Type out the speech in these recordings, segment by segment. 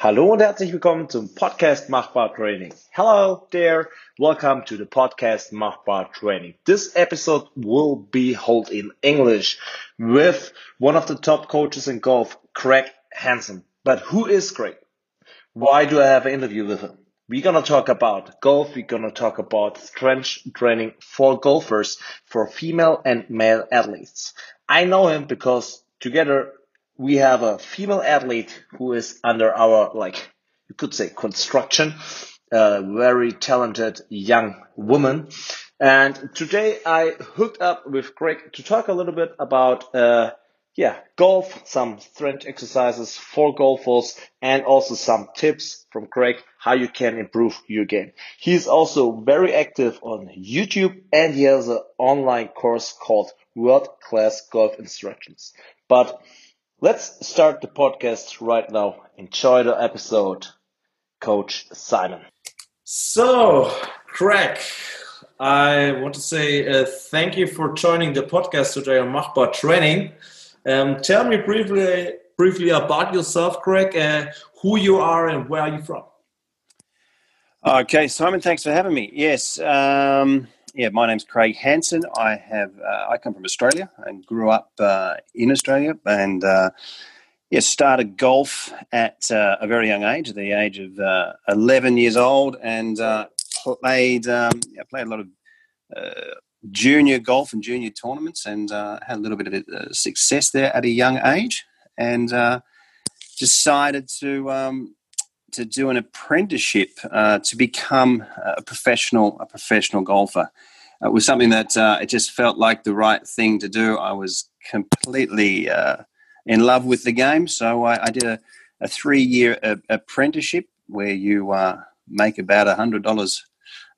Hallo und herzlich willkommen zum Podcast Machbar Training. Hello there. Welcome to the podcast Machbar Training. This episode will be held in English with one of the top coaches in golf, Craig Hansen. But who is Craig? Why do I have an interview with him? We're gonna talk about golf. We're gonna talk about strength training for golfers, for female and male athletes. I know him because together we have a female athlete who is under our, like, you could say construction, a very talented young woman. And today I hooked up with Craig to talk a little bit about, uh, yeah, golf, some strength exercises for golfers and also some tips from Craig how you can improve your game. He's also very active on YouTube and he has an online course called World Class Golf Instructions. But Let's start the podcast right now. Enjoy the episode, Coach Simon. So, Craig, I want to say uh, thank you for joining the podcast today on Machbar Training. Um, tell me briefly, briefly about yourself, Craig, uh, who you are and where are you from? Okay, Simon, thanks for having me. Yes, um, yeah, my name's Craig Hansen. I have uh, I come from Australia and grew up uh, in Australia, and uh, yeah, started golf at uh, a very young age, the age of uh, eleven years old, and uh, played um, yeah, played a lot of junior golf and junior tournaments, and had a little bit of success there at a young age, and decided to. Um, to do an apprenticeship uh, to become a professional a professional golfer. It was something that uh, it just felt like the right thing to do. I was completely uh, in love with the game, so I, I did a, a three year apprenticeship where you uh, make about a hundred dollars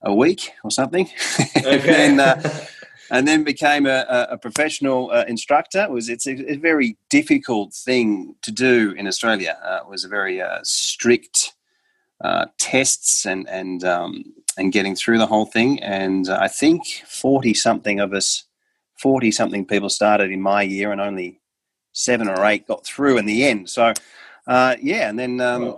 a week or something, okay. and, uh, and then became a, a professional uh, instructor. It was it's a, a, very difficult thing to do in Australia. Uh, it was a very uh, strict uh, tests and and um, and getting through the whole thing. And I think forty something of us, forty something people started in my year, and only seven or eight got through in the end. So uh, yeah, and then. Um,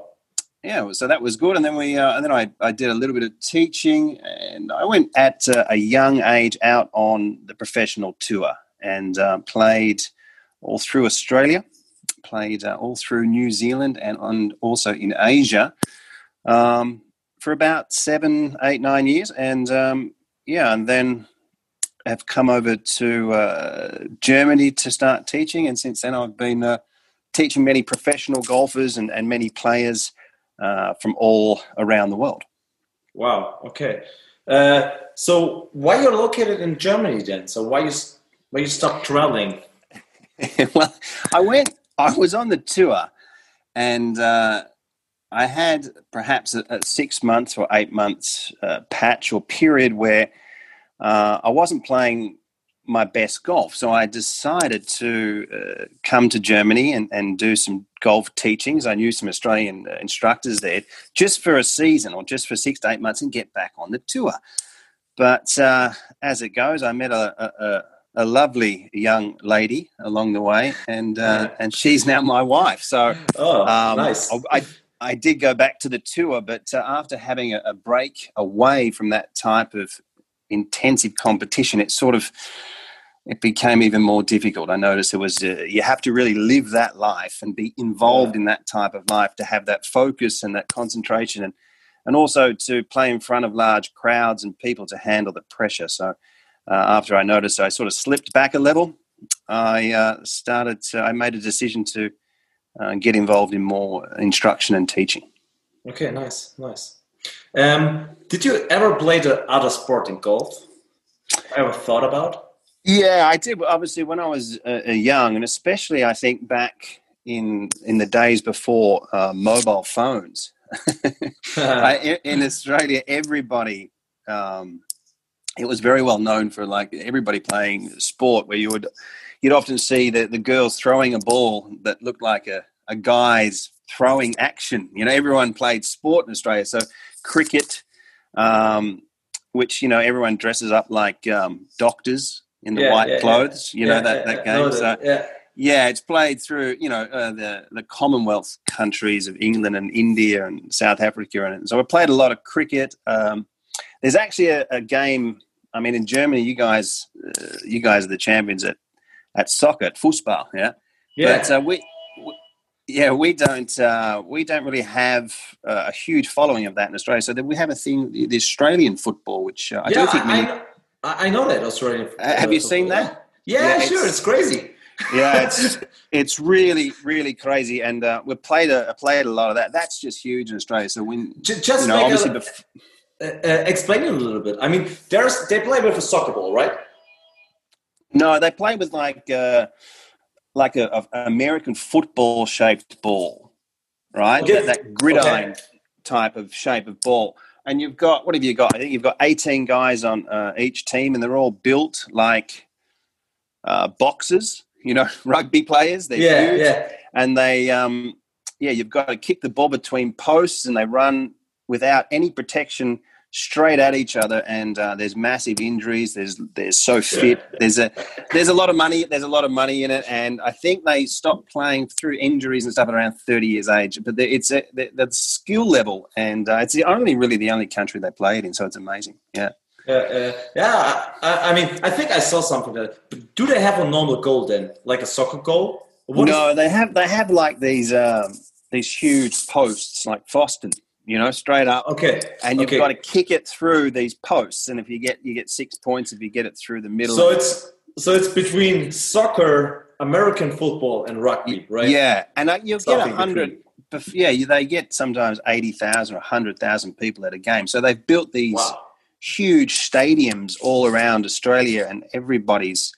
yeah, so that was good, and then we, uh, and then I, I did a little bit of teaching, and I went at uh, a young age out on the professional tour and uh, played all through Australia, played all through New Zealand, and on also in Asia um, for about seven, eight, nine years, and um, yeah, and then have come over to uh, Germany to start teaching, and since then I've been uh, teaching many professional golfers and, and many players uh, from all around the world. Wow. Okay. Uh, so why you're located in Germany then? So why you why you stopped traveling? well, I went. I was on the tour, and uh, I had perhaps a, a six months or eight months uh, patch or period where uh, I wasn't playing my best golf. So I decided to uh, come to Germany and, and do some golf teachings. I knew some Australian uh, instructors there just for a season or just for six to eight months and get back on the tour. But uh, as it goes, I met a, a, a lovely young lady along the way, and uh, and she's now my wife. So, oh, um, nice. I, I did go back to the tour, but uh, after having a, a, break away from that type of intensive competition, it sort of it became even more difficult. I noticed it was uh, you have to really live that life and be involved yeah. in that type of life to have that focus and that concentration, and and also to play in front of large crowds and people to handle the pressure. So uh, after I noticed, I sort of slipped back a level. I uh, started. To, I made a decision to uh, get involved in more instruction and teaching. Okay, nice, nice. Um, did you ever play the other sport in golf? Ever thought about? Yeah, I did. Obviously, when I was uh, uh young, and especially I think back in in the days before uh, mobile phones. in, in, Australia, everybody um, it was very well known for like everybody playing sport where you would you'd often see the, the girls throwing a ball that looked like a, a guy's throwing action. You know, everyone played sport in Australia. So cricket, um, which, you know, everyone dresses up like um, doctors in the yeah, white yeah, clothes, yeah. you know, that, that game. so, Yeah, it's played through you know uh, the the Commonwealth countries of England and India and South Africa, and so we played a lot of cricket. Um, there's actually a, a, game. I mean, in Germany, you guys, uh, you guys are the champions at at soccer, at football. Yeah, yeah. But uh, we, yeah, we don't uh, we don't really have uh, a huge following of that in Australia. So we have a thing, the Australian football, which uh, I yeah, don't think many. I, I know that Australian. have you seen that? Yeah, yeah sure. It's, it's crazy yeah, it's it's really really crazy, and uh, we played a played a lot of that. That's just huge in Australia. So when just, just you know, obviously a, bef- uh, uh, explain it a little bit. I mean, there's they play with a soccer ball, right? No, they play with like uh, like a, a American football shaped ball, right? Okay. That, that gridiron okay. type of shape of ball. And you've got what have you got? I think you've got 18 guys on uh, each team, and they're all built like uh, boxes you know, rugby players. They're yeah, huge, yeah. and they, um, yeah, you've got to kick the ball between posts, and they run without any protection straight at each other and uh, there's massive injuries there's there's so fit there's a there's a lot of money there's a lot of money in it and i think they stopped playing through injuries and stuff at around 30 years age but it's a the, the skill level and uh, it's the only really the only country they play it in so it's amazing yeah yeah, uh, yeah. I, I, mean, I think I saw something that. But do they have a normal goal then, like a soccer goal? What no, they have. They have like these um, these huge posts, like Foston. You know, straight up. Okay. And you've okay. got to kick it through these posts, and if you get you get six points if you get it through the middle. So it's so it's between soccer, American football, and rugby, right? Yeah, and you'll Something get a hundred. Yeah, they get sometimes eighty thousand or hundred thousand people at a game. So they've built these. Wow huge stadiums all around Australia, and everybody's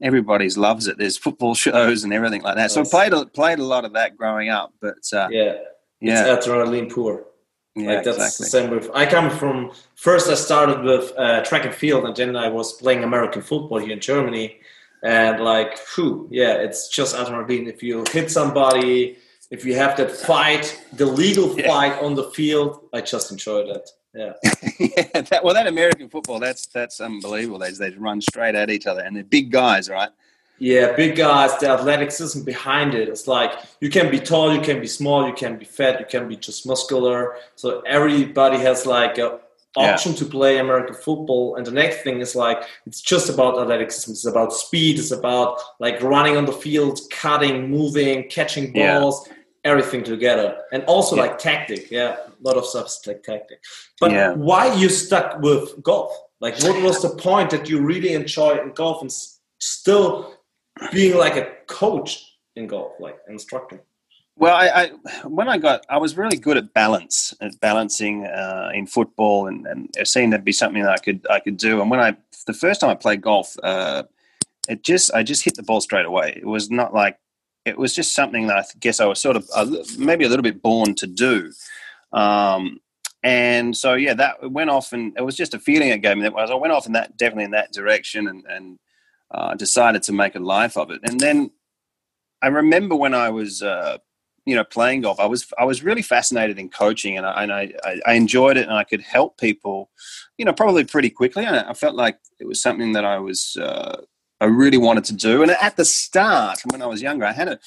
everybody's loves it. There's football shows and everything like that. So I played a, played a lot of that growing up. But uh, yeah, yeah, it's adrenaline poor. Yeah, like that's exactly. the same with. I come from first. I started with uh, track and field, and then I was playing American football here in Germany. And like, whew, yeah, it's just adrenaline. If you hit somebody, if you have that fight, the legal yeah. fight on the field, I just enjoy that. Yeah. yeah. That, well, that American football, that's that's unbelievable. They they run straight at each other, and they're big guys, right? Yeah, big guys. The athleticism behind it. It's like you can be tall, you can be small, you can be fat, you can be just muscular. So everybody has like a option yeah. to play American football. And the next thing is like it's just about athleticism. It's about speed. It's about like running on the field, cutting, moving, catching balls. Yeah everything together and also yeah. like tactic yeah a lot of stuff like tactic but why you stuck with golf like what was the point that you really enjoy in golf and still being like a coach in golf like instructor well I, I when i got i was really good at balance at balancing uh, in football and, and it seemed to be something that i could i could do and when i the first time i played golf uh, it just i just hit the ball straight away it was not like it was just something that I guess I was sort of uh, maybe a little bit born to do. Um, and so yeah, that went off, and it was just a feeling it gave me. That was I went off in that definitely in that direction, and, and uh, decided to make a life of it. And then I remember when I was uh, you know playing golf, I was I was really fascinated in coaching, and I, and I, I enjoyed it, and I could help people, you know, probably pretty quickly. And I felt like it was something that I was uh, I really wanted to do. And at the start, when I was younger, I had a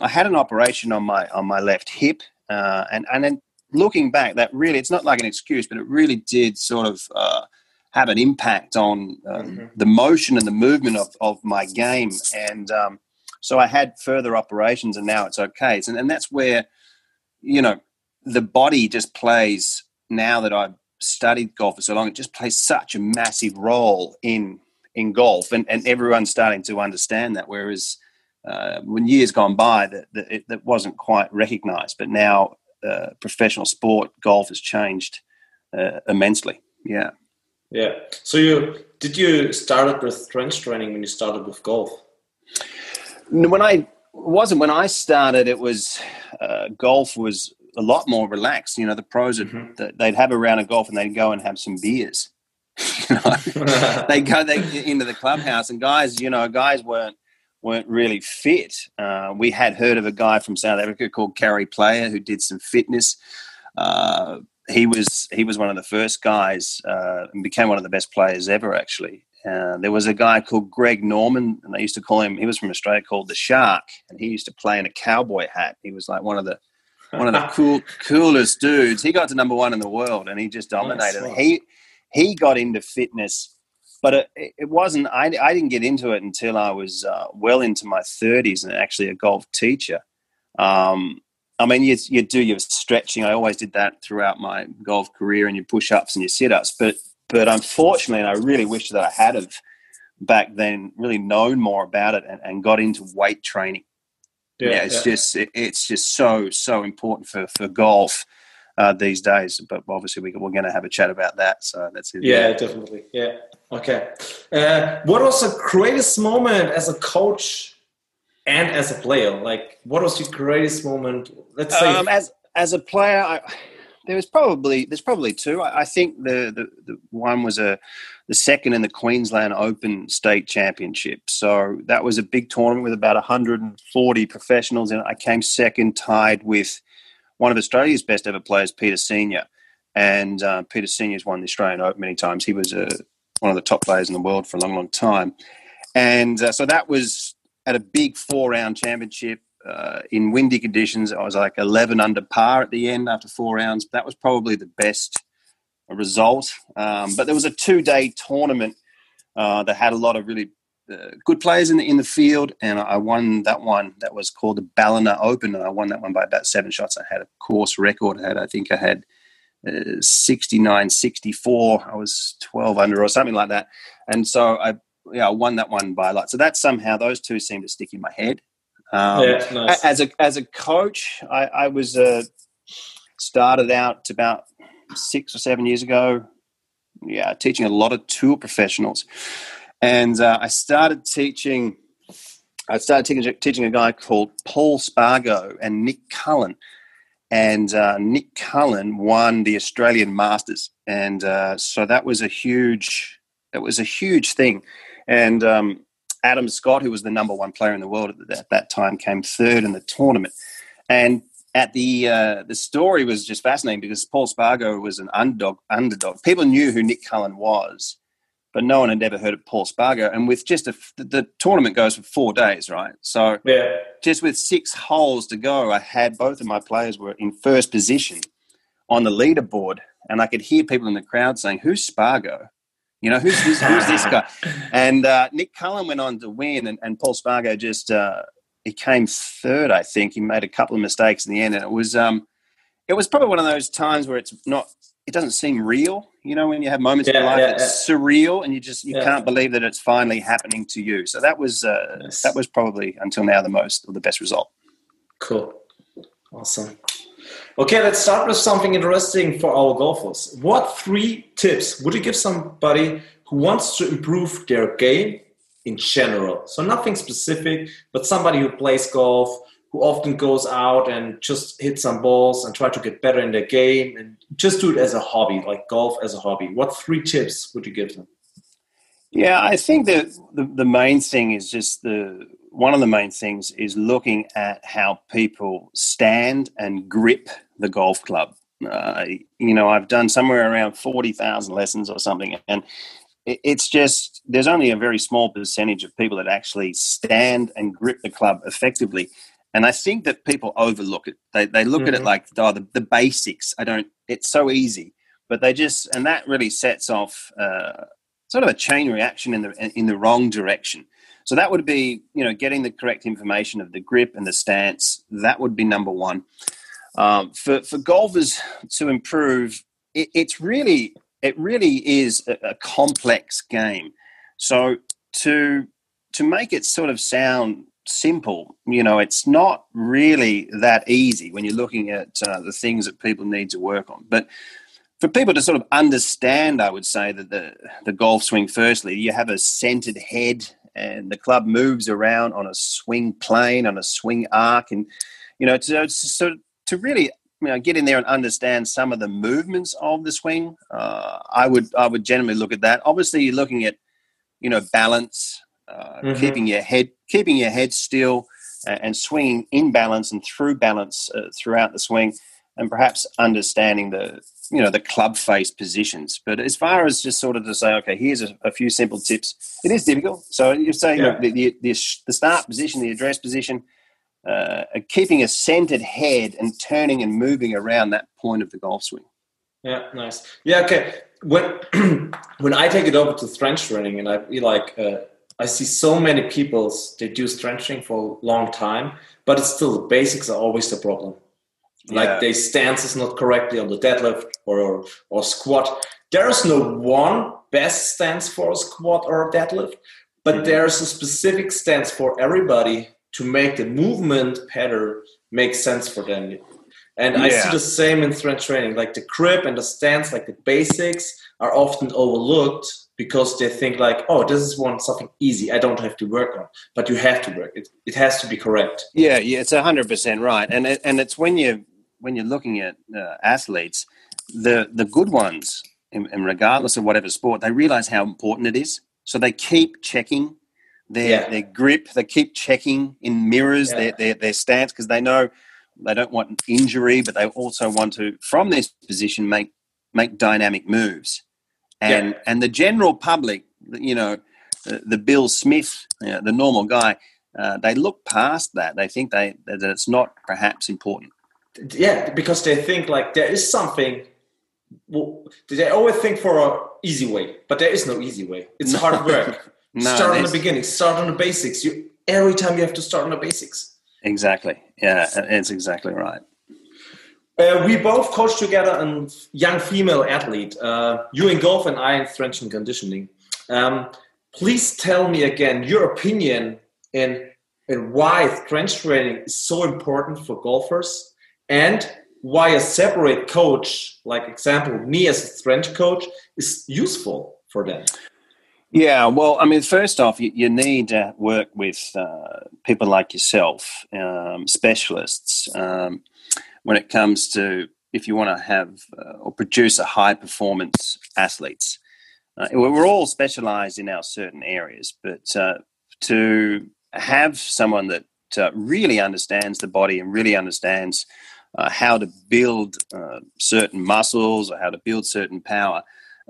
I had an operation on my on my left hip, uh, and and then looking back, that really it's not like an excuse, but it really did sort of uh, have an impact on um, mm-hmm. the motion and the movement of, of my game. And um, so I had further operations, and now it's okay. And, and that's where you know the body just plays now that I've studied golf for so long. It just plays such a massive role in in golf, and, and everyone's starting to understand that. Whereas uh, when years gone by, that, that, it, that wasn't quite recognised, but now uh, professional sport golf has changed uh, immensely. Yeah. Yeah. So you did you start up with strength training when you started with golf? When I wasn't when I started, it was uh, golf was a lot more relaxed. You know, the pros mm-hmm. they'd have a round of golf and they'd go and have some beers you know, they go they into the clubhouse, and guys, you know, guys weren't weren't really fit. Uh, we had heard of a guy from South Africa called Gary Player who did some fitness. Uh, he was he was one of the first guys uh, and became one of the best players ever, actually. uh, there was a guy called Greg Norman, and they used to call him. He was from Australia, called the Shark, and he used to play in a cowboy hat. He was like one of the one of the cool coolest dudes. He got to number one in the world, and he just dominated. Nice. He he got into fitness, but it, it wasn't. I, I didn't get into it until I was uh, well into my thirties, and actually a golf teacher. Um, I mean, you, you do your stretching. I always did that throughout my golf career, and your push ups and your sit ups. But but unfortunately, and I really wish that I had have back then really known more about it and, and got into weight training. Yeah, yeah it's yeah. just it, it's just so so important for for golf uh, these days. But obviously, we, we're going to have a chat about that. So that's it. Yeah, definitely. Yeah. Okay. Uh, what was the greatest moment as a coach and as a player? Like, what was your greatest moment? Let's say um, as as a player, I, there was probably there's probably two. I, I think the, the, the one was a the second in the Queensland Open State Championship. So that was a big tournament with about 140 professionals, and I came second, tied with one of Australia's best ever players, Peter Senior. And uh, Peter Senior's won the Australian Open many times. He was a, uh, one of the top players in the world for a long, long time. And uh, so that was at a big four round championship uh, in windy conditions. I was like 11 under par at the end after four rounds. That was probably the best result. Um, but there was a two day tournament uh, that had a lot of really uh, good players in the, in the field, and I won that one. That was called the Ballina Open, and I won that one by about seven shots. I had a course record. I had, I think, I had uh, 69, 64. I was 12 under or something like that, and so I yeah I won that one by a lot. So that somehow those two seem to stick in my head. Um, yeah, nice. As a as a coach, I, I was uh, started out about six or seven years ago. Yeah, teaching a lot of tour professionals, and uh, I started teaching. I started teaching, teaching a guy called Paul Spargo and Nick Cullen, and uh, Nick Cullen won the Australian Masters, and uh, so that was a huge. It was a huge thing, and um, Adam Scott, who was the number one player in the world at, at that time, came third in the tournament. And at the uh, the story was just fascinating because Paul Spargo was an underdog. Underdog. People knew who Nick Cullen was, but no one had ever heard of Paul Spargo. And with just a, the tournament goes for four days, right? So yeah. just with six holes to go, I had both of my players were in first position on the leaderboard, and I could hear people in the crowd saying, "Who's Spargo?" You know, who's this, who's this guy? And uh, Nick Cullen went on to win, and, and Paul Spargo just uh, he came third. I think he made a couple of mistakes in the end, and it was um, it was probably one of those times where it's not. It doesn't seem real, you know, when you have moments yeah, in life yeah, that's yeah. surreal, and you just you can't believe that it's finally happening to you. So that was uh, yes. that was probably until now the most or the best result. Cool, awesome. Okay, let's start with something interesting for our golfers. What three tips would you give somebody who wants to improve their game in general? So, nothing specific, but somebody who plays golf, who often goes out and just hit some balls and try to get better in their game and just do it as a hobby, like golf as a hobby. What three tips would you give them? Yeah, I think that the, the main thing is just the one of the main things is looking at how people stand and grip the golf club. Uh, you know, I've done somewhere around 40,000 lessons or something, and it's just there's only a very small percentage of people that actually stand and grip the club effectively. And I think that people overlook it. They, they look mm-hmm. at it mm-hmm. like, oh, the, the basics. I don't, it's so easy. But they just, and that really sets off uh, sort of a chain reaction in the, in the wrong direction. So that would be, you know, getting the correct information of the grip and the stance. That would be number one. Um, for for golfers to improve, it, it's really it really is a, a complex game. So to to make it sort of sound simple, you know, it's not really that easy when you're looking at uh, the things that people need to work on. But for people to sort of understand, I would say that the the golf swing. Firstly, you have a centered head and the club moves around on a swing plane, on a swing arc, and you know, to, to, to really you know, get in there and understand some of the movements of the swing. Uh, I would I would generally look at that. Obviously, you're looking at you know balance, uh, mm-hmm. keeping your head keeping your head still, uh, and swinging in balance and through balance uh, throughout the swing. and perhaps understanding the you know the club face positions. But as far as just sort of to say, okay, here's a, a few simple tips. It is difficult. So you're saying yeah. the, the, the, the start position, the address position, uh, keeping a centered head and turning and moving around that point of the golf swing. Yeah, nice. Yeah, okay. When when I take it over to strength training, and I feel like uh, I see so many people they do strength training for a long time, but it's still the basics are always the problem. Like yeah. their stance is not correctly on the deadlift or, or, or squat. There is no one best stance for a squat or a deadlift, but mm-hmm. there's a specific stance for everybody to make the movement pattern make sense for them. And yeah. I see the same in strength training. Like the grip and the stance, like the basics, are often overlooked because they think like, oh, this is one something easy. I don't have to work on, but you have to work. It it has to be correct. Yeah, yeah, it's hundred percent right. And it, and it's when you when you're looking at uh, athletes, the the good ones, and, and regardless of whatever sport, they realize how important it is. So they keep checking their yeah. their grip. They keep checking in mirrors yeah. their, their their stance because they know they don't want injury, but they also want to from this position make make dynamic moves. And yeah. and the general public, you know, the, the Bill Smith, you know, the normal guy, uh, they look past that. They think they that it's not perhaps important. Yeah, because they think like there is something. Well, they always think for a easy way, but there is no easy way. It's no. hard work. No, start on the beginning. Start on the basics. You every time you have to start on the basics. Exactly. Yeah, it's exactly right. Uh, we both coach together a young female athlete. Uh, you in golf and I in strength and conditioning. Um, please tell me again your opinion in, in why strength training is so important for golfers and why a separate coach, like example me as a strength coach, is useful for them. Yeah, well, I mean, first off, you, you need to work with uh, people like yourself, um, specialists, um, when it comes to if you want to have uh, or produce a high performance athletes. Uh, we're all specialized in our certain areas, but uh, to have someone that uh, really understands the body and really understands uh, how to build certain muscles or how to build certain power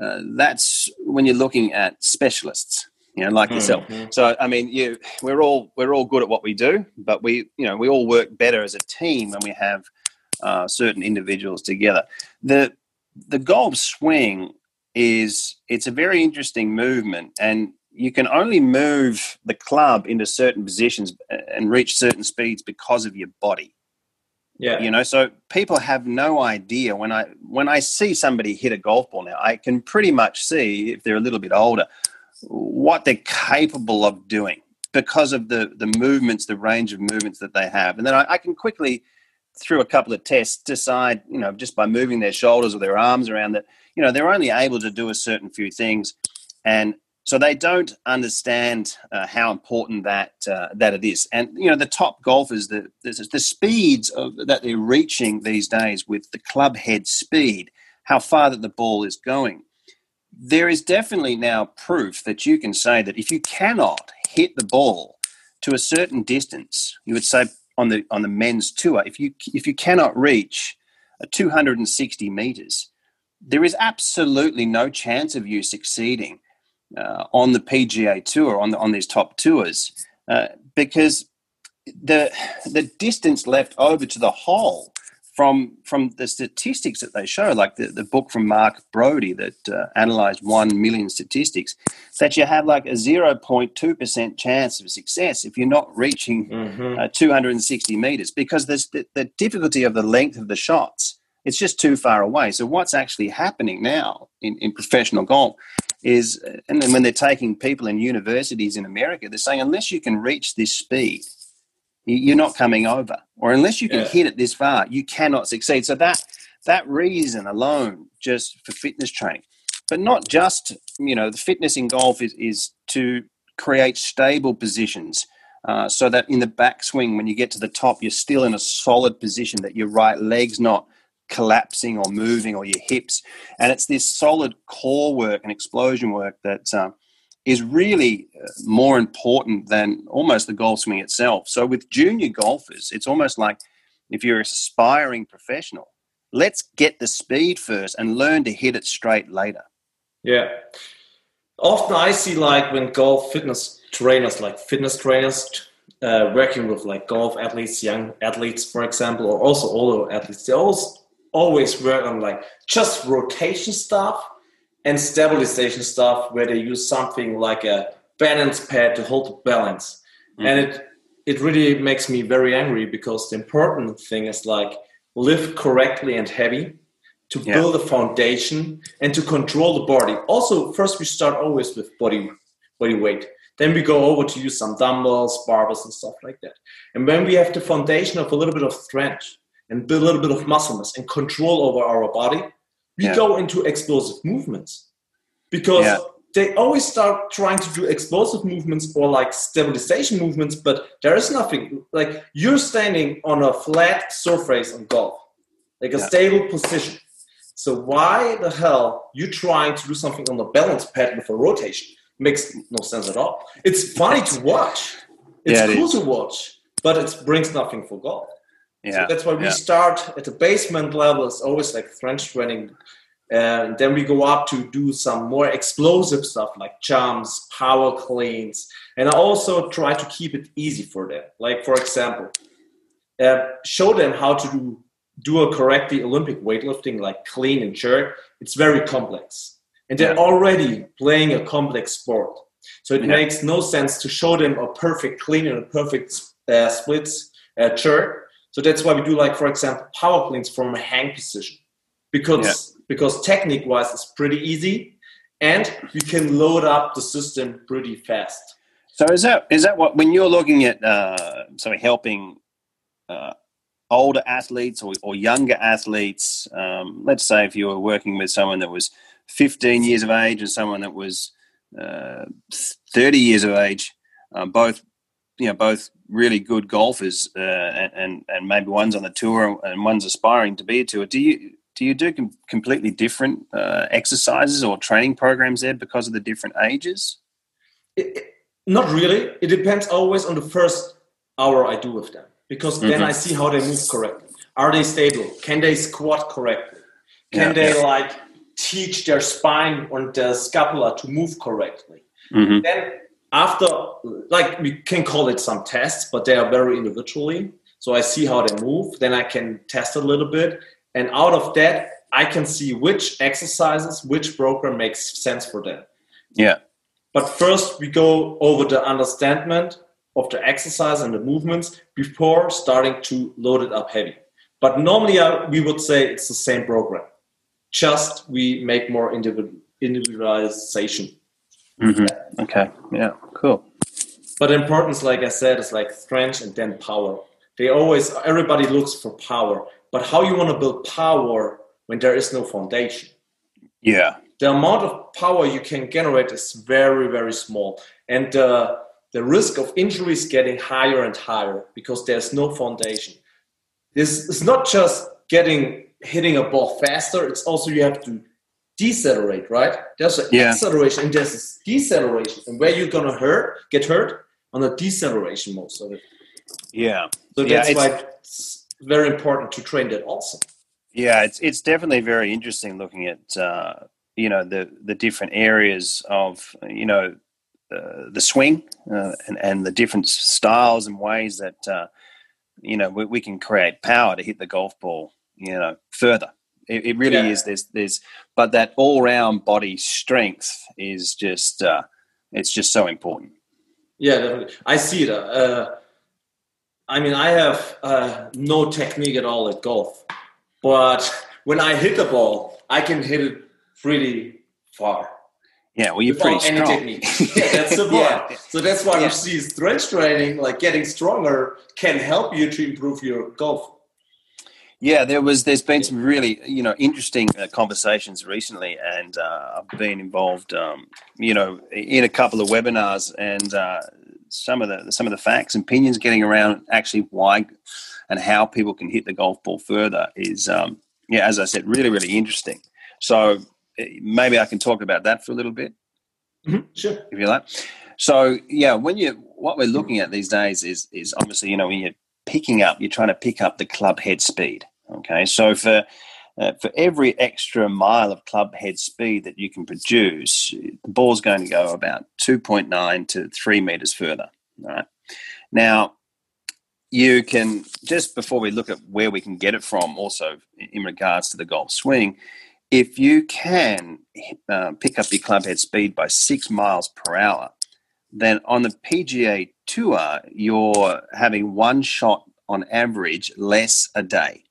uh, that's when you're looking at specialists you know like mm-hmm. yourself so i mean you we're all we're all good at what we do but we you know we all work better as a team when we have uh, certain individuals together. The the golf swing is it's a very interesting movement and you can only move the club into certain positions and reach certain speeds because of your body yeah. You know, so people have no idea when I when I see somebody hit a golf ball now, I can pretty much see if they're a little bit older what they're capable of doing because of the the movements, the range of movements that they have. And then I, I can quickly through a couple of tests decide, you know, just by moving their shoulders or their arms around that, you know, they're only able to do a certain few things. And so they don't understand uh, how important that uh, that it is. And you know, the top golfers, the the, the speeds of, that they're reaching these days with the club head speed, how far that the ball is going. There is definitely now proof that you can say that if you cannot hit the ball to a certain distance, you would say on the on the men's tour, if you if you cannot reach a 260 meters, there is absolutely no chance of you succeeding uh, on the PGA Tour on the, on these top tours uh, because the the distance left over to the hole from from the statistics that they show, like the, the book from Mark Broadie that uh, analyzed one million statistics, that you have like a zero point two percent chance of success if you're not reaching mm-hmm. uh, 260 meters because there's the, the difficulty of the length of the shots. It's just too far away. So what's actually happening now in, in professional golf is, and then when they're taking people in universities in America, they're saying unless you can reach this speed, you're not coming over, or unless you can yeah. hit it this far, you cannot succeed. So that that reason alone, just for fitness training, but not just you know the fitness in golf is is to create stable positions. Uh, so that in the backswing, when you get to the top, you're still in a solid position. That your right leg's not collapsing or moving or your hips. And it's this solid core work and explosion work that uh, is really uh, more important than almost the golf swing itself. So with junior golfers, it's almost like if you're an aspiring professional, let's get the speed first and learn to hit it straight later. Yeah. Often I see like when golf fitness trainers, like fitness trainers, uh, working with like golf athletes, young athletes, for example, or also older athletes, they always always work on like just rotation stuff and stabilization stuff where they use something like a balance pad to hold the balance. Mm-hmm. And it it really makes me very angry because the important thing is like lift correctly and heavy to yeah. build a foundation and to control the body. Also, first we start always with body body weight. Then we go over to use some dumbbells, barbells, and stuff like that. And when we have the foundation of a little bit of strength and build a little bit of muscle mass and control over our body, we yeah. go into explosive movements because yeah. they always start trying to do explosive movements or like stabilization movements, but there is nothing like you're standing on a flat surface on golf, like a yeah. stable position. So why the hell you trying to do something on the balance pad with a rotation? Makes no sense at all. It's funny to watch. It's it cool to watch, but it brings nothing for golf. Yeah. So that's why we yeah. start at the basement level. It's always like strength training. And then we go up to do some more explosive stuff like jumps, power cleans. And I also try to keep it easy for them. Like, for example, uh, show them how to do, do a correctly Olympic weightlifting, like clean and jerk. It's very complex. And they're already playing a complex sport. So it yeah. makes no sense to show them a perfect clean and a perfect uh, splits uh, jerk so that's why we do like, for example, power cleans from a hang position because yeah. because technique wise it's pretty easy and we can load up the system pretty fast. So is that is that what when you're looking at uh, sorry helping uh, older athletes or, or younger athletes? Um, let's say if you were working with someone that was 15 years of age and someone that was uh, 30 years of age, uh, both you know both really good golfers uh, and and maybe one's on the tour and one's aspiring to be a tour. Do you do you do com- completely different uh, exercises or training programs there because of the different ages? It, it, not really. It depends always on the first hour i do with them because mm-hmm. then i see how they move correctly. Are they stable? Can they squat correctly? Can yeah, they like teach their spine or their scapula to move correctly? Mm-hmm. then after like we can call it some tests but they are very individually. So i see how they move then i can test a little bit. And out of that i can see which exercises which program makes sense for them. Yeah. But first we go over the understanding of the exercise and the movements before starting to load it up heavy. But normally uh, we would say it's the same program just we make more individualization Mm-hmm. Okay. Yeah. Cool. But importance, like I said, is like strength and then power. They always everybody looks for power, but how you want to build power when there is no foundation? Yeah. The amount of power you can generate is very very small, and uh, the risk of injuries getting higher and higher because there's no foundation. This is not just getting hitting a ball faster; it's also you have to decelerate, right? There's an yeah. acceleration and there's a deceleration. And where you're gonna hurt, get hurt on the deceleration most of it. Yeah. So that's yeah, why it's very important to train that also. Yeah, it's it's definitely very interesting looking at uh, you know the the different areas of you know uh, the swing uh, and and the different styles and ways that uh, you know we, we can create power to hit the golf ball you know further it, it really yeah. is. There's there's but that all round body strength is just uh, it's just so important. Yeah, definitely. I see it. Uh, I mean, I have uh, no technique at all at golf, but when I hit the ball, I can hit it pretty far. Yeah, well, you're pretty strong. Any Technique. yeah, that's the point. yeah. So that's why yeah. we see strength training, like getting stronger, can help you to improve your golf yeah, there was. There's been some really, you know, interesting uh, conversations recently, and uh, I've been involved, um, you know, in a couple of webinars, and uh, some of the some of the facts and opinions getting around actually why and how people can hit the golf ball further is, um, yeah, as I said, really, really interesting. So eh, maybe I can talk about that for a little bit. Mm-hmm. Sure, if you like. So yeah, when you what we're looking at these days is is obviously you know when you're picking up, you're trying to pick up the club head speed Okay, so for uh, for every extra mile of club head speed that you can produce, the ball's going to go about 2.9 to 3 meters further. Right Now, you can, just before we look at where we can get it from, also in regards to the golf swing, if you can uh, pick up your club head speed by six miles per hour, then on the PGA Tour, you're having one shot on average less a day.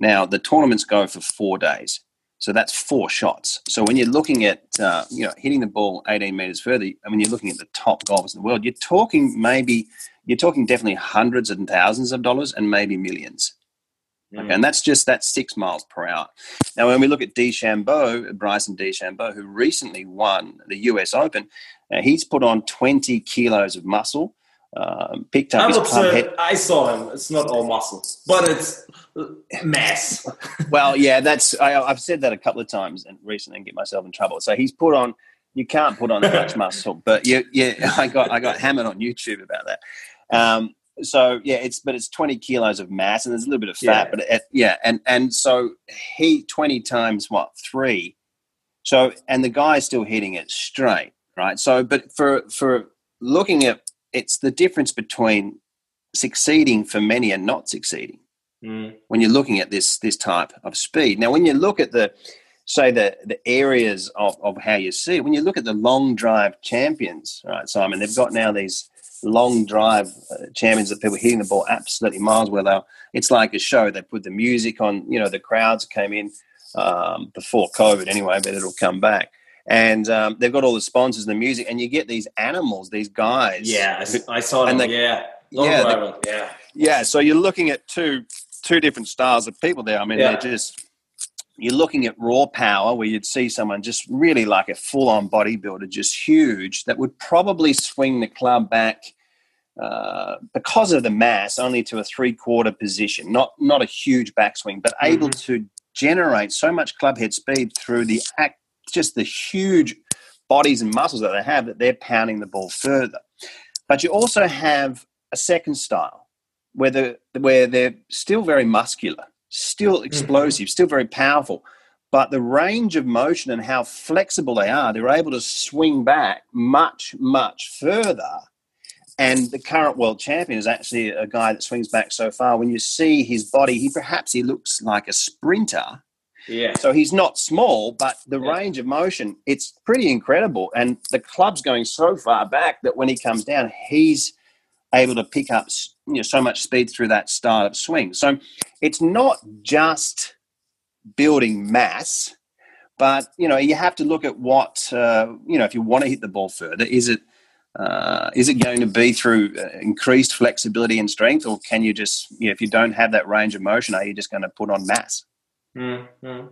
Now, the tournaments go for four days. So that's four shots. So when you're looking at uh, you know hitting the ball 18 meters further, I mean you're looking at the top golfers in the world. You're talking maybe you're talking definitely hundreds and thousands of dollars and maybe millions. Mm. Okay, and that's just that six miles per hour. Now, when we look at DeChambeau, Bryson DeChambeau, who recently won the U.S. Open, uh, he's put on 20 kilos of muscle um, picked up. I'm upset. I saw him. It's not all muscles, but it's mass. well, yeah, that's. I, have said that a couple of times and recently and get myself in trouble. So he's put on. You can't put on that much muscle, but yeah, yeah, I got I got hammered on YouTube about that. Um, so yeah, it's but it's twenty kilos of mass and there's a little bit of fat, yeah. but it, yeah, and and so he twenty times what three, so and the guy is still hitting it straight, right? So, but for for looking at it's the difference between succeeding for many and not succeeding mm. when you're looking at this this type of speed. Now, when you look at the say the the areas of, of how you see it, when you look at the long drive champions, right, Simon, they've got now these long drive uh, champions that people hitting the ball absolutely miles where they it's like a show. They put the music on, you know, the crowds came in um, before COVID anyway, but it'll come back and um, they've got all the sponsors and the music, and you get these animals, these guys. Yeah, I saw them. They, yeah, yeah, yeah, yeah. So you're looking at two two different styles of people there. I mean, yeah. they're just you're looking at raw power where you'd see someone just really like a full on bodybuilder, just huge, that would probably swing the club back. Uh, because of the mass, only to a three-quarter position, not not a huge backswing, but mm-hmm. able to generate so much club head speed through the act just the huge bodies and muscles that they have that they're pounding the ball further. But you also have a second style where the where they're still very muscular, still mm-hmm. explosive, still very powerful, but the range of motion and how flexible they are, they're able to swing back much much further. And the current world champion is actually a guy that swings back so far. When you see his body, he perhaps he looks like a sprinter, yeah. So he's not small, but the yeah. range of motion, it's pretty incredible. And the club's going so far back that when he comes down, he's able to pick up you know, so much speed through that startup swing. So it's not just building mass, but you know you have to look at what uh, you know if you want to hit the ball further. Is it uh, is it going to be through uh, increased flexibility and strength, or can you just you know, if you don't have that range of motion, are you just going to put on mass? Mm-hmm.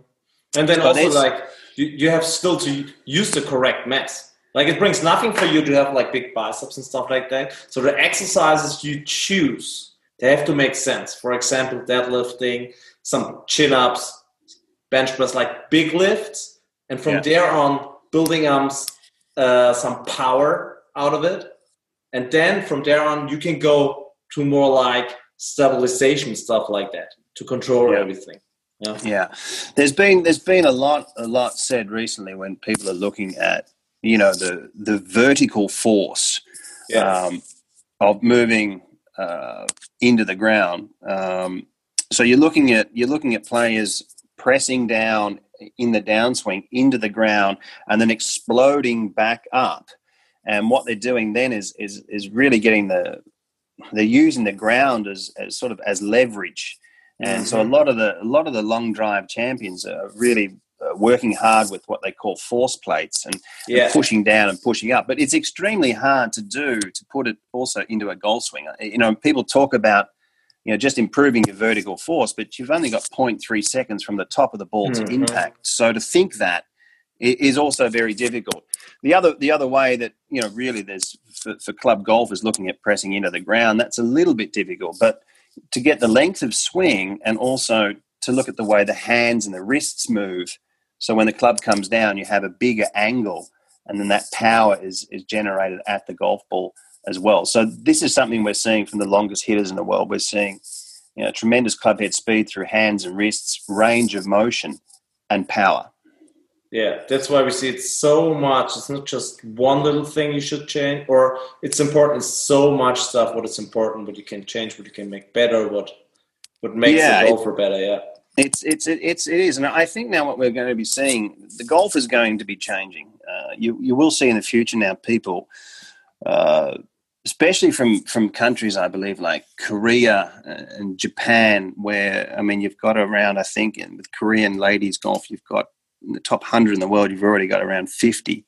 And then also like you, you have still to use the correct mass. Like it brings nothing for you to have like big biceps and stuff like that. So the exercises you choose, they have to make sense. For example, deadlifting, some chin ups, bench press, like big lifts, and from yeah. there on building um uh, some power out of it, and then from there on you can go to more like stabilization stuff like that to control yeah. everything. Yeah. yeah. There's been there's been a lot a lot said recently when people are looking at you know the the vertical force yeah. um, of moving uh, into the ground. Um, so you're looking at you're looking at players pressing down in the downswing into the ground and then exploding back up. And what they're doing then is is is really getting the they're using the ground as, as sort of as leverage and so a mm-hmm. lot of the a lot of the long drive champions are really uh, working hard with what they call force plates and, yeah. and, pushing down and pushing up. But it's extremely hard to do to put it also into a golf swing. You know, people talk about you know just improving your vertical force, but you've only got 0.3 seconds from the top of the ball mm-hmm. to impact. So to think that is also very difficult. The other the other way that you know really there's for, for club golfers looking at pressing into the ground that's a little bit difficult, but to get the length of swing and also to look at the way the hands and the wrists move. So when the club comes down, you have a bigger angle, and then that power is is generated at the golf ball as well. So this is something we're seeing from the longest hitters in the world. We're seeing you know, tremendous clubhead speed through hands and wrists, range of motion, and power. Yeah, that's why we see it so much. It's not just one little thing you should change, or it's important. so much stuff. What is important, what you can change, what you can make better, what what makes yeah, the golfer better. Yeah, it's it's it's it is, and I think now what we're going to be seeing, the golf is going to be changing. Uh, you you will see in the future now people, uh, especially from from countries I believe like Korea and Japan, where I mean you've got around I think in, with Korean ladies golf, you've got the top 100 in the world, you've already got around 50.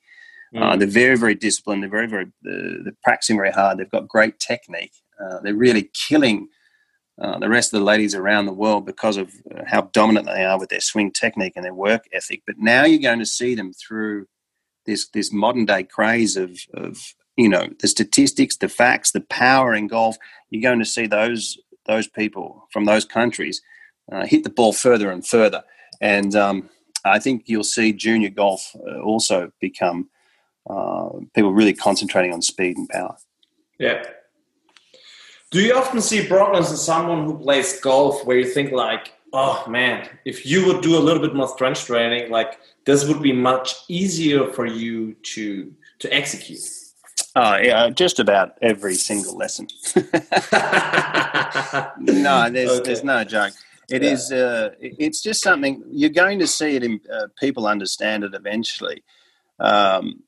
Uh, mm. Uh, they're very, very disciplined. They're very, very, uh, they're practicing very hard. They've got great technique. Uh, they're really killing uh, the rest of the ladies around the world because of uh, how dominant they are with their swing technique and their work ethic. But now you're going to see them through this this modern day craze of, of you know the statistics, the facts, the power in golf. You're going to see those those people from those countries hit the ball further and further. And um, I think you'll see junior golf uh, also become uh, people really concentrating on speed and power. Yeah. Do you often see problems in someone who plays golf where you think like, oh man, if you would do a little bit more strength training, like this would be much easier for you to to execute? Oh yeah, just about every single lesson. no, there's okay. there's no joke. It yeah. is. Uh, it's just something you're going to see it in uh, people understand it eventually. Um,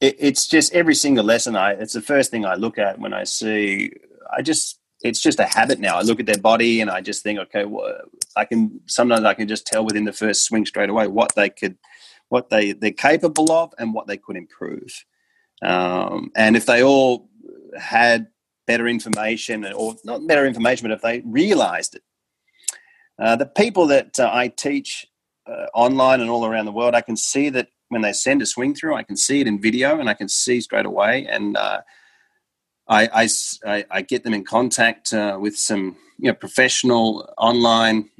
it, it's just every single lesson. I. It's the first thing I look at when I see. I just. It's just a habit now. I look at their body and I just think, okay, well, I can. Sometimes I can just tell within the first swing straight away what they could, what they they're capable of, and what they could improve. Um, and if they all had better information, or not better information, but if they realized it uh, the people that uh, I teach uh, online and all around the world, I can see that when they send a swing through, I can see it in video and I can see straight away. And uh, I, I, I, get them in contact uh, with some you know, professional online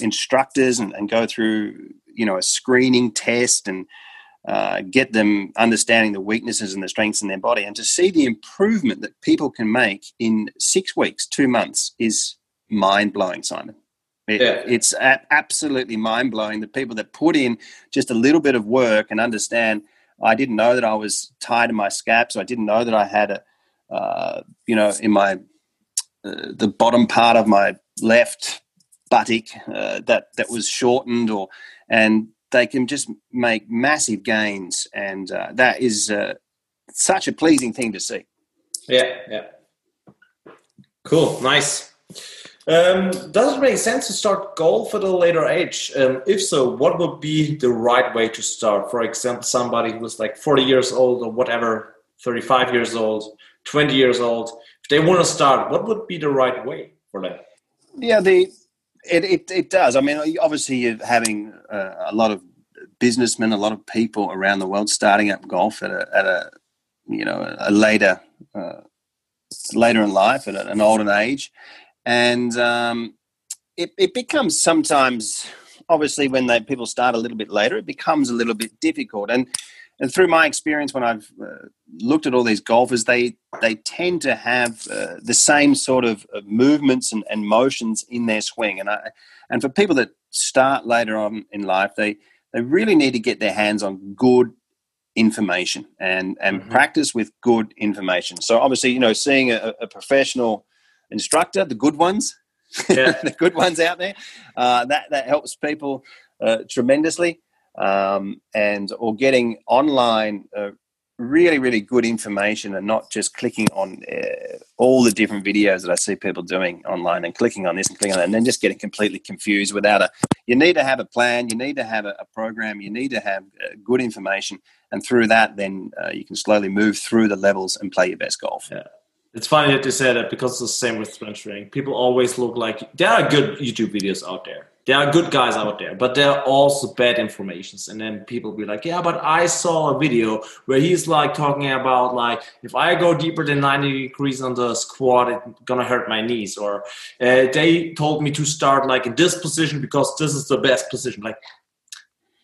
instructors and, and, go through you know a screening test and get them understanding the weaknesses and the strengths in their body. And to see the improvement that people can make in six weeks, two months is mind blowing, Simon. It, yeah. It's absolutely mind blowing. The people that put in just a little bit of work and understand. I didn't know that I was tied in my scap, so I didn't know that I had a, uh, you know, in my uh, the bottom part of my left buttock uh, that that was shortened, or and they can just make massive gains, and uh, that is uh, such a pleasing thing to see. Yeah, yeah. Cool, nice. Um, does it make sense to start golf at a later age? Um, if so, what would be the right way to start? For example, somebody who's like 40 years old or whatever, 35 years old, 20 years old, if they want to start, what would be the right way for them? Yeah, the it, it, it does. I mean, obviously, you're having uh, a lot of businessmen, a lot of people around the world starting up golf at a, at a you know a later uh, later in life at an older age and um, it, it becomes sometimes obviously when they people start a little bit later it becomes a little bit difficult. And and through my experience when i've uh, looked at all these golfers they they tend to have uh, the same sort of, of movements and, and, motions in their swing. And i and for people that start later on in life they they really need to get their hands on good information and and mm-hmm. practice with good information. So obviously you know seeing a, a professional instructor, the good ones, yeah. the good ones out there. Uh, that that helps people uh, tremendously, um, and or getting online. Uh, really, really good information, and not just clicking on uh, all the different videos that I see people doing online, and clicking on this and clicking on that, and then just getting completely confused without a. You need to have a plan. You need to have a, a program. You need to have uh, good information, and through that, then uh, you can slowly move through the levels and play your best golf. Yeah. It's funny that you say that because it's the same with training. People always look like there are good YouTube videos out there. There are good guys out there, but there are also bad informations. And then people be like, "Yeah, but I saw a video where he's like talking about like if I go deeper than 90 degrees on the squat, it's gonna hurt my knees." Or uh, they told me to start like in this position because this is the best position. Like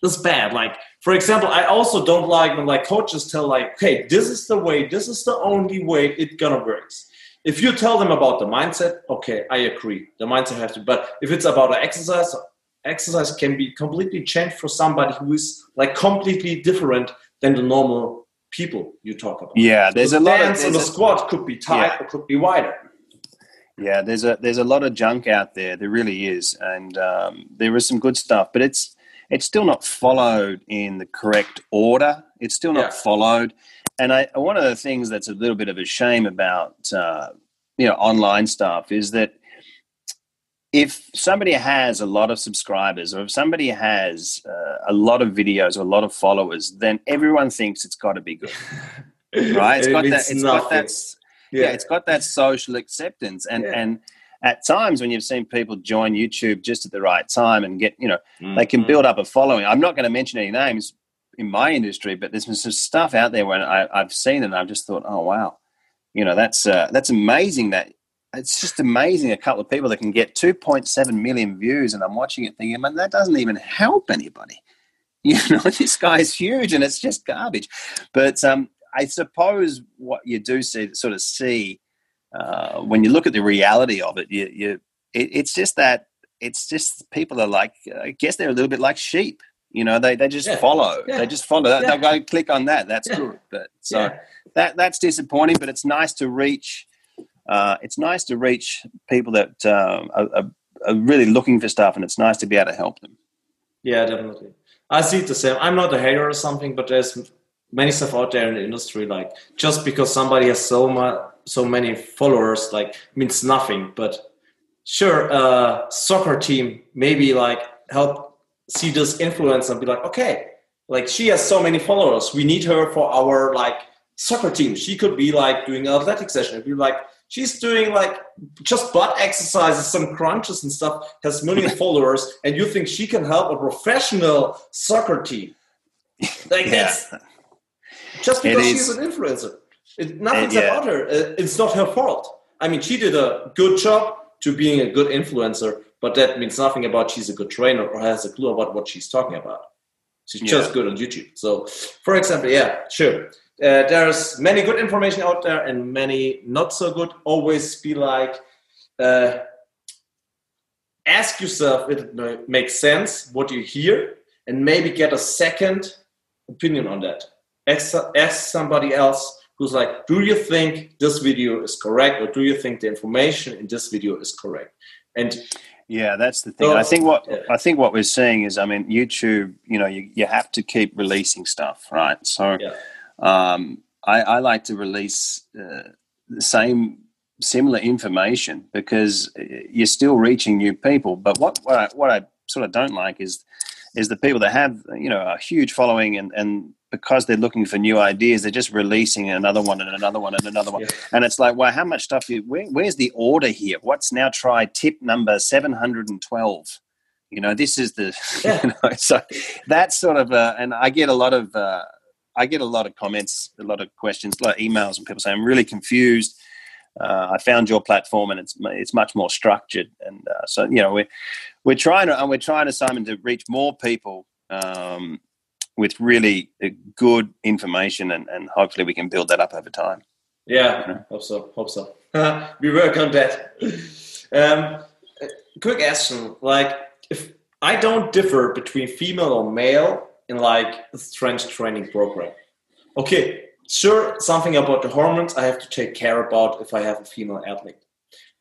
this is bad. Like for example, I also don't like when like coaches tell like, "Hey, this is the way. This is the only way it gonna work." if you tell them about the mindset, okay, I agree. The mindset has to. But if it's about an exercise, exercise can be completely changed for somebody who is like completely different than the normal people you talk about. Yeah, there's the a lot of and the squat could be tight Yeah. or could be wider. Yeah, there's a there's a lot of junk out there. There really is, and um, there is some good stuff, but it's it's still not followed in the correct order. It's still not Yeah. followed, and I one of the things that's a little bit of a shame about uh, you know online stuff is that if somebody has a lot of subscribers or if somebody has uh, a lot of videos or a lot of followers, then everyone thinks it's got to be good, right? It's It got that. got that yeah. it's got that social acceptance and Yeah. and at times when you've seen people join youtube just at the right time and get you know they can Mhm. build up a following. I'm not going to mention any names in my industry but there's some stuff out there when I, i've seen it and i've just thought oh wow. You know that's uh, that's amazing that it's just amazing a couple of people that can get 2.7 million views and i'm watching it thinking man that doesn't even help anybody. You know this guy's huge and it's just garbage. But um I suppose what you do see, sort of see, uh, when you look at the reality of it, you, you it, it's just that it's just people are like, I guess they're a little bit like sheep. You know, they, they just Yeah. follow. Yeah. They just follow. Yeah. They'll go click on that. That's good. But so that that's disappointing. But it's nice to reach. Uh, it's nice to reach people that um, are, are, are really looking for stuff, and it's nice to be able to help them. Yeah, definitely. I see it the same. I'm not a hater or something, but there's many stuff out there in the industry. Like just because somebody has so much, so many followers, like means nothing. But sure, uh, soccer team maybe like help see this influence and be like, okay, like she has so many followers, we need her for our like soccer team. She could be like doing an athletic session. It'd be like she's doing like just butt exercises, some crunches and stuff, has million followers, and you think she can help a professional soccer team. Like that's just because she's an influencer. It, nothing's yeah. about her. Uh, It's not her fault. I mean, she did a good job to being a good influencer, but that means nothing about she's a good trainer or has a clue about what she's talking about. She's Yeah. just good on YouTube. So, for example, yeah, sure. Uh, there's many good information out there and many not so good. Always be like, uh, ask yourself if it makes sense what you hear, and maybe get a second opinion on that. Ask, ask somebody else who's like, do you think this video is correct, or do you think the information in this video is correct? And Yeah, that's the thing. So- I think what Yeah. I think what we're seeing is, I mean, YouTube. You know, you, you have to keep releasing stuff, right? So, Yeah. um, I, I like to release uh, the same similar information because uh, you're still reaching new people. But what what I, what I sort of don't like is is the people that have you know a huge following and and because they're looking for new ideas, they're just releasing another one and another one and another one. Yeah. And it's like, well, how much stuff? You, where, where's the order here? What's now try tip number seven hundred and twelve? You know, this is the. Yeah. You know, so that's sort of, uh, and I get a lot of, uh, I get a lot of comments, a lot of questions, a lot of emails, and people say I'm really confused. Uh, I found your platform, and it's it's much more structured, and uh, so you know we're we're trying to and we're trying to Simon to reach more people. Um, with really uh, good information, and, and hopefully we can build that up over time. Yeah, hope so. Hope so. we work on that. Um, quick question: like, if I don't differ between female or male in like strength training program, okay, sure, something about the hormones I have to take care about if I have a female athlete.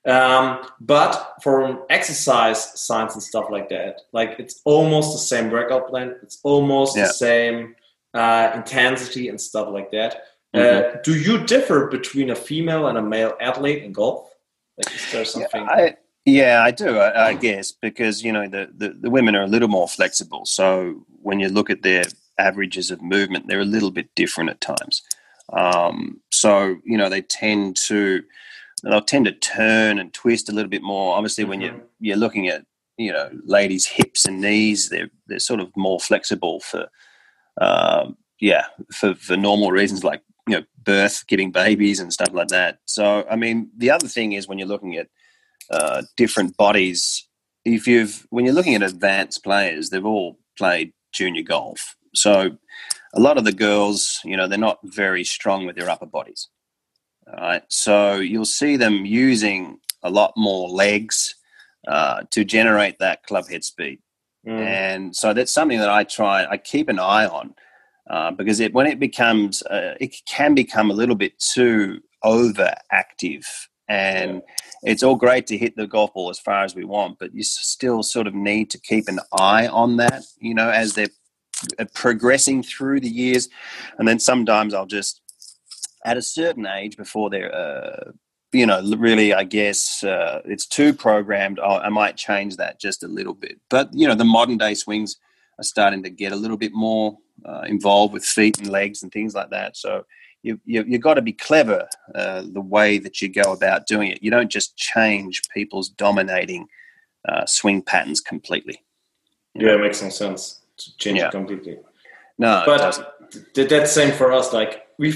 Um, but for exercise science and stuff like that, like it's almost the same workout plan. It's almost Yeah. the same uh, intensity and stuff like that. Mm-hmm. Uh, do you differ between a female and a male athlete in golf? Like, is there something? I, yeah, I do, I, I guess, because you know the, the, the women are a little more flexible. So when you look at their averages of movement, they're a little bit different at times. Um, so you know they tend to they'll tend to turn and twist a little bit more. Obviously, when Mhm. you you're looking at you know ladies' hips and knees, they're they're sort of more flexible for um, yeah for for normal reasons like you know birth, giving babies and stuff like that. So I mean, the other thing is when you're looking at uh, different bodies. If you've when you're looking at advanced players, they've all played junior golf. So a lot of the girls, you know, they're not very strong with their upper bodies. All right, so you'll see them using a lot more legs uh, to generate that club head speed, mm. and so that's something that I try. I keep an eye on uh, because it when it becomes uh, it can become a little bit too overactive and it's all great to hit the golf ball as far as we want but you still sort of need to keep an eye on that you know as they're progressing through the years and then sometimes i'll just at a certain age before they're uh, you know really i guess uh, it's too programmed i might change that just a little bit but you know the modern day swings are starting to get a little bit more uh, involved with feet and legs and things like that so you, you, you've got to be clever uh, the way that you go about doing it. You don't just change people's dominating uh, swing patterns completely. Yeah, it makes no sense to change yeah. it completely. No, but th- that's same for us. Like we,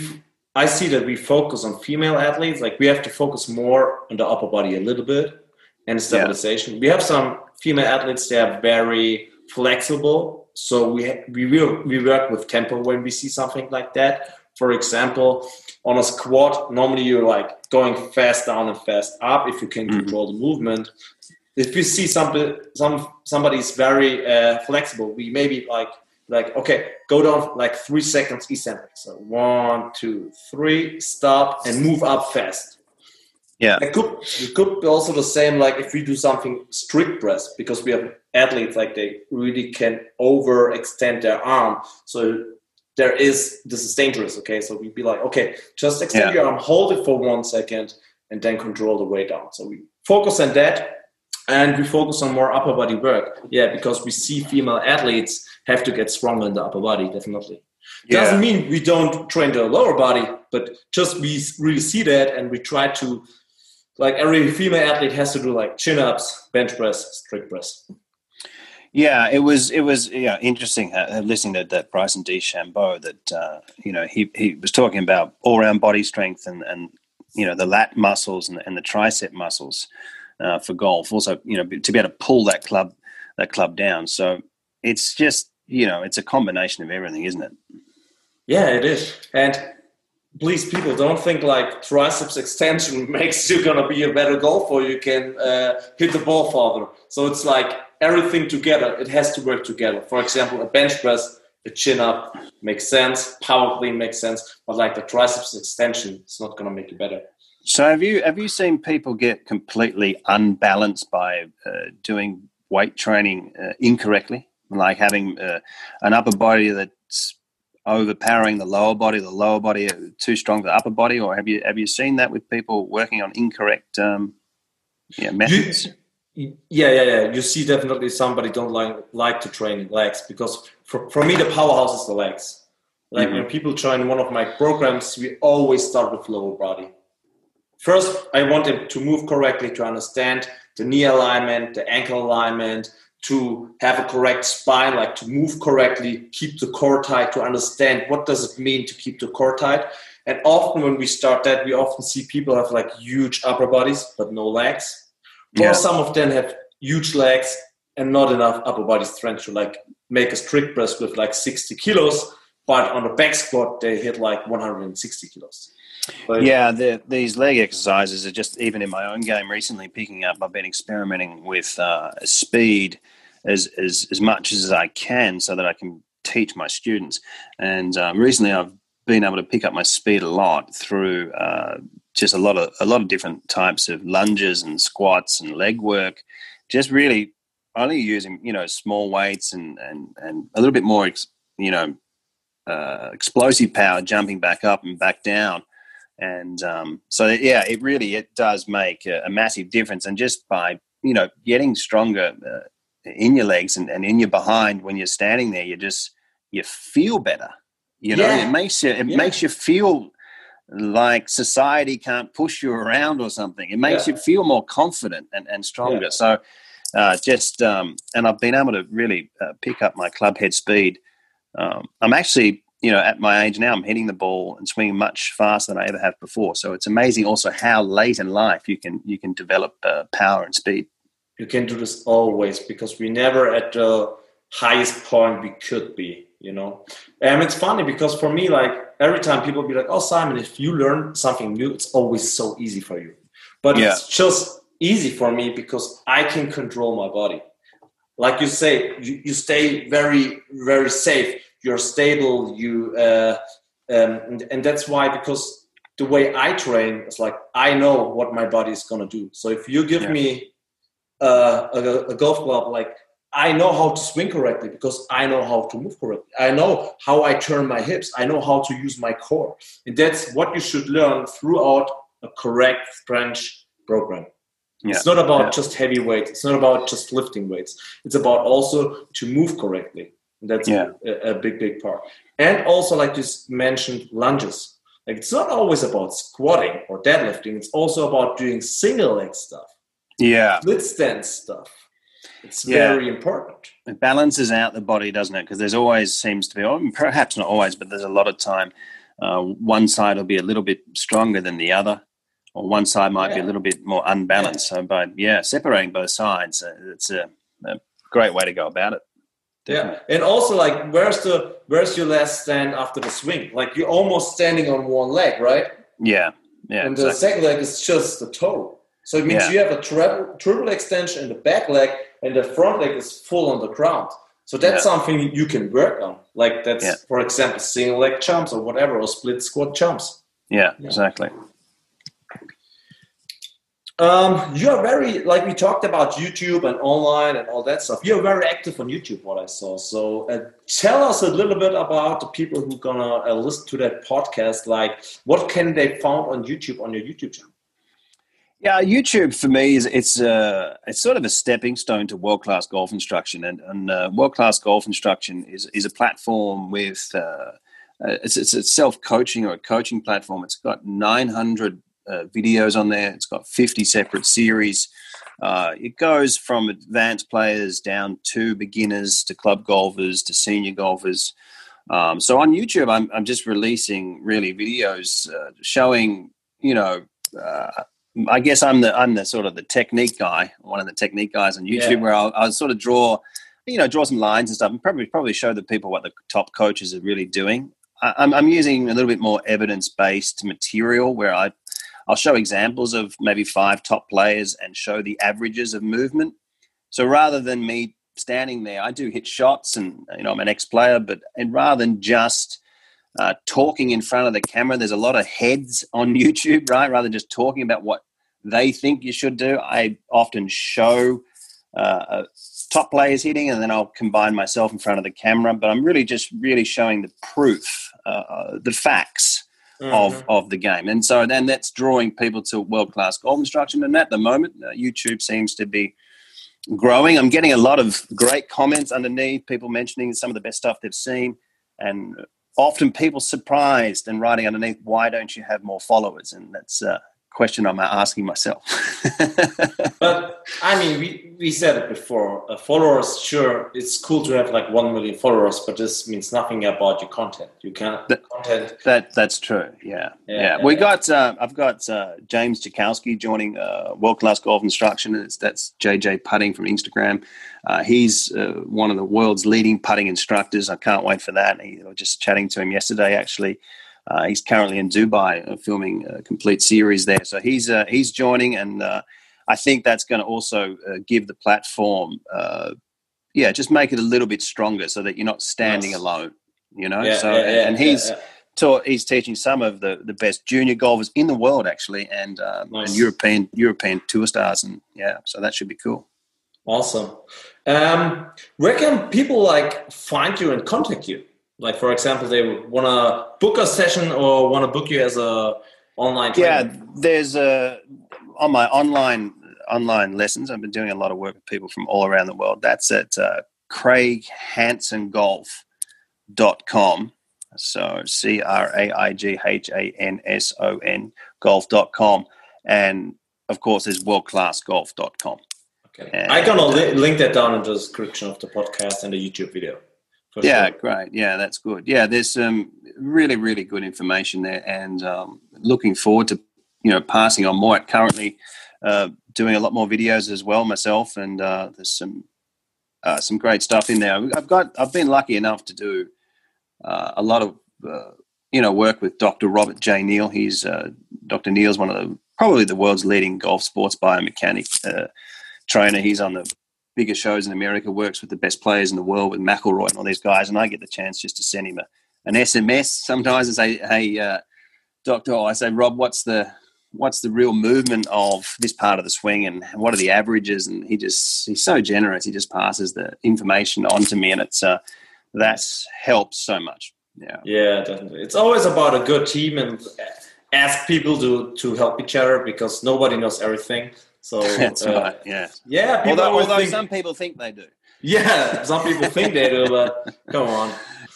I see that we focus on female athletes. Like we have to focus more on the upper body a little bit and stabilization. Yeah. We have some female athletes. They are very flexible, so we ha- we will we work with tempo when we see something like that for example, on a squat, normally you're like going fast down and fast up if you can mm-hmm. control the movement. If you see somebody, some somebody is very uh, flexible, we maybe like like okay, go down like three seconds eccentric. So one, two, three, stop, and move up fast. Yeah, it could it could be also the same like if we do something strict press because we have athletes like they really can overextend their arm. So there is this is dangerous okay so we'd be like okay just extend yeah. your arm hold it for one second and then control the way down so we focus on that and we focus on more upper body work. Yeah because we see female athletes have to get stronger in the upper body definitely. Yeah. doesn't mean we don't train the lower body but just we really see that and we try to like every female athlete has to do like chin ups bench press strict press. Yeah, it was it was yeah interesting uh, listening to that Bryson DeChambeau that uh, you know he he was talking about all round body strength and and you know the lat muscles and, and the tricep muscles uh, for golf. Also, you know to be able to pull that club that club down. So it's just you know it's a combination of everything, isn't it? Yeah, it is. And please, people, don't think like triceps extension makes you gonna be a better golfer. Or you can uh, hit the ball farther. So it's like everything together, it has to work together. For example, a bench press, a chin up makes sense, power clean makes sense, but like the triceps extension, it's not to make you better. So have you have you seen people get completely unbalanced by uh, doing weight training uh, incorrectly, like having uh, an upper body that's overpowering the lower body, the lower body too strong for the upper body, or have you have you seen that with people working on incorrect um, yeah, methods? You, yeah, yeah, yeah. You see, definitely somebody don't like like to train legs because for, for me the powerhouse is the legs. Like mm-hmm. when people join one of my programs, we always start with lower body. First, I want them to move correctly to understand the knee alignment, the ankle alignment, to have a correct spine, like to move correctly, keep the core tight, to understand what does it mean to keep the core tight. And often when we start that, we often see people have like huge upper bodies but no legs or some of them have huge legs and not enough upper body strength to like make a strict press with like 60 kilos, but on the back squat they hit like 160 kilos. But yeah, the, these leg exercises are just even in my own game recently picking up. I've been experimenting with uh, speed as, as as much as I can so that I can teach my students. And um, recently, I've been able to pick up my speed a lot through uh, just a lot of a lot of different types of lunges and squats and leg work. Just really only using you know small weights and and and a little bit more you know uh, explosive power jumping back up and back down. And um, so yeah, it really it does make a, a, massive difference. And just by you know getting stronger uh, in your legs and, and in your behind when you're standing there, you just you feel better. You know, yeah. it makes you it yeah. makes you feel like society can't push you around or something. It makes yeah. you feel more confident and, and stronger. So, uh, just um, and I've been able to really uh, pick up my club head speed. Um, I'm actually, you know, at my age now, I'm hitting the ball and swinging much faster than I ever have before. So it's amazing also how late in life you can you can develop uh, power and speed. You can do this always because we never at the highest point we could be. You know, And it's funny because for me, like every time people be like, "Oh, Simon, if you learn something new, it's always so easy for you." But yeah. it's just easy for me because I can control my body. Like you say, you, you stay very, very safe. You're stable. You uh, um, and, and that's why because the way I train is like I know what my body is gonna do. So if you give yeah. me uh, a, a golf club, like I know how to swing correctly because I know how to move correctly. I know how I turn my hips. I know how to use my core. And that's what you should learn throughout a correct strength program. Yeah. It's not about yeah. just heavy weights. It's not about just lifting weights. It's about also to move correctly. That's yeah. a, a, big, big part. And also, like you mentioned, lunges. Like it's not always about squatting or deadlifting. It's also about doing single leg stuff. Yeah. Split stance stuff. It's yeah. very important. It balances out the body, doesn't it? Because there's always seems to be, or perhaps not always, but there's a lot of time. Uh, one side will be a little bit stronger than the other or one side might yeah. be a little bit more unbalanced. Yeah. So, by yeah, separating both sides, uh, it's a, a, great way to go about it. Yeah, and also like, where's the where's your last stand after the swing? Like you're almost standing on one leg, right? Yeah, yeah. And exactly. the second leg is just the toe. So it means yeah. you have a triple, triple extension in the back leg, and the front leg is full on the ground. So that's yeah. something you can work on. Like that's, yeah. for example, single leg jumps or whatever, or split squat jumps. Yeah, exactly. Um, you are very like we talked about YouTube and online and all that stuff. You're very active on YouTube, what I saw. So uh, tell us a little bit about the people who gonna uh, listen to that podcast. Like, what can they find on YouTube on your YouTube channel? Yeah, YouTube for me is it's uh, it's sort of a stepping stone to world class golf instruction, and, and uh, world class golf instruction is is a platform with uh, uh it's it's a self coaching or a coaching platform. It's got nine hundred uh, videos on there. It's got 50 separate series. Uh, it goes from advanced players down to beginners to club golfers to senior golfers. Um, so on YouTube, I'm, I'm just releasing really videos uh, showing, you know, uh, I guess I'm the I'm the sort of the technique guy, one of the technique guys on YouTube, yeah. where I'll, I'll, sort of draw, you know, draw some lines and stuff, and probably probably show the people what the top coaches are really doing. I, I'm, I'm using a little bit more evidence based material where I I'll show examples of maybe five top players and show the averages of movement. So rather than me standing there, I do hit shots, and you know I'm an ex-player, but and rather than just uh, talking in front of the camera, there's a lot of heads on YouTube, right? Rather than just talking about what they think you should do, I often show uh, top players hitting, and then I'll combine myself in front of the camera. But I'm really just really showing the proof, uh, uh the facts mm-hmm. of of the game. And so then that's drawing people to world class golf instruction. And at the moment, uh, YouTube seems to be growing. I'm getting a lot of great comments underneath, people mentioning some of the best stuff they've seen, and often people surprised and writing underneath, "Why don't you have more followers?" And that's uh, question I'm asking myself. but I mean, we, we said it before. Uh, followers, sure, it's cool to have like one million followers, but this means nothing about your content. You can't that, content. That that's true. Yeah, yeah. yeah. we yeah. got. Uh, I've got uh, James Jakowski joining uh, World Class Golf Instruction. It's, that's JJ Putting from Instagram. Uh, he's uh, one of the world's leading putting instructors. I can't wait for that. He, I was just chatting to him yesterday, actually. Uh, he's currently in Dubai uh, filming a complete series there. So he's uh, he's joining, and uh, I think that's going to also uh, give the platform, uh, yeah, just make it a little bit stronger, so that you're not standing nice. alone. You know, yeah, so yeah, yeah, and he's. Taught, he's teaching some of the, the best junior golfers in the world, actually, and, um, nice. and European European tour stars, and yeah, so that should be cool. Awesome. Um, where can people like find you and contact you? Like for example they want to book a session or want to book you as a online trainer? yeah there's a on my online online lessons i've been doing a lot of work with people from all around the world. That's at uh, craighanson.golf.com so c-r-a-i-g-h-a-n-s-o-n golf.com and of course there's worldclassgolf.com okay. And, i'm gonna li- link that down in the description of the podcast and the youtube video yeah, sure. great. Yeah, that's good. Yeah, there's some really, really good information there, and um, looking forward to you know passing on more. Currently, uh, doing a lot more videos as well myself, and uh, there's some uh, some great stuff in there. I've got I've been lucky enough to do uh, a lot of uh, you know work with Dr. Robert J. Neal. He's uh, Dr. Neal's one of the probably the world's leading golf sports biomechanic trainer. He's on the biggest shows in America. Works with the best players in the world with McIlroy and all these guys. And I get the chance just to send him a, an SMS sometimes and say, "Hey, uh, Doctor," I say, "Rob, what's the what's the real movement of this part of the swing and what are the averages and he just he's so generous he just passes the information on to me and it's uh that helps so much yeah yeah definitely it's always about a good team and ask people to to help each other because nobody knows everything so that's uh, right yeah yeah although, although think, some people think they do yeah some people think they do but come on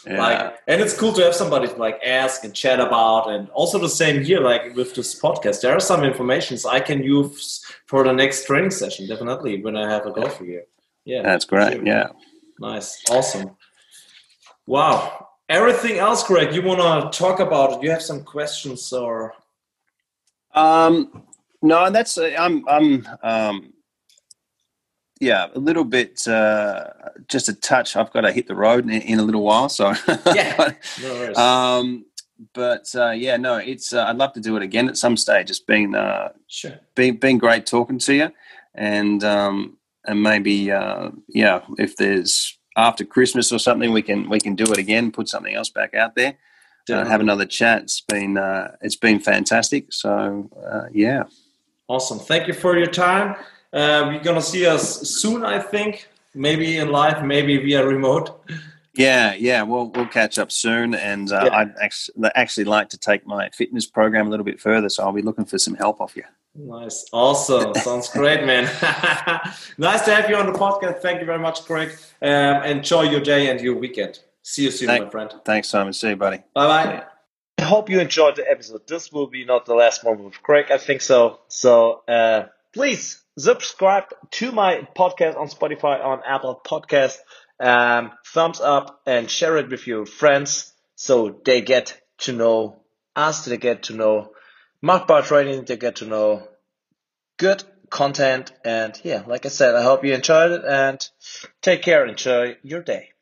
yeah. Like, and it's cool to have somebody to like ask and chat about, and also the same here. Like with this podcast, there are some informations I can use for the next training session. Definitely when I have a golf here. Yeah, that's great. Yeah, nice, awesome. Wow. Everything else, Craig? You want to talk about? You have some questions or? Um, no, that's uh, I'm I'm um yeah, a little bit, uh, just a touch. I've got to hit the road in, in a little while, so yeah. no um, but uh, yeah, no, it's. Uh, I'd love to do it again at some stage. It's been uh, sure. been been great talking to you, and um, and maybe uh, yeah, if there's after Christmas or something, we can we can do it again. Put something else back out there. Uh, have another chat. It's been uh, it's been fantastic. So uh, yeah, awesome. Thank you for your time. Uh, we're gonna see us soon, I think. Maybe in live, maybe via remote. Yeah, yeah, we'll we'll catch up soon, and uh, yeah. I'd actually, actually like to take my fitness program a little bit further, so I'll be looking for some help off you. Nice, awesome, sounds great, man. nice to have you on the podcast. Thank you very much, Craig. Um, enjoy your day and your weekend. See you soon, Thank, my friend. Thanks, Simon. See you, buddy. Bye bye. I hope you enjoyed the episode. This will be not the last one with Craig. I think so. So uh, please subscribe to my podcast on Spotify, on Apple Podcast. Um, thumbs up and share it with your friends so they get to know us, they get to know Machbar training, they get to know good content. And yeah, like I said, I hope you enjoyed it and take care. Enjoy your day.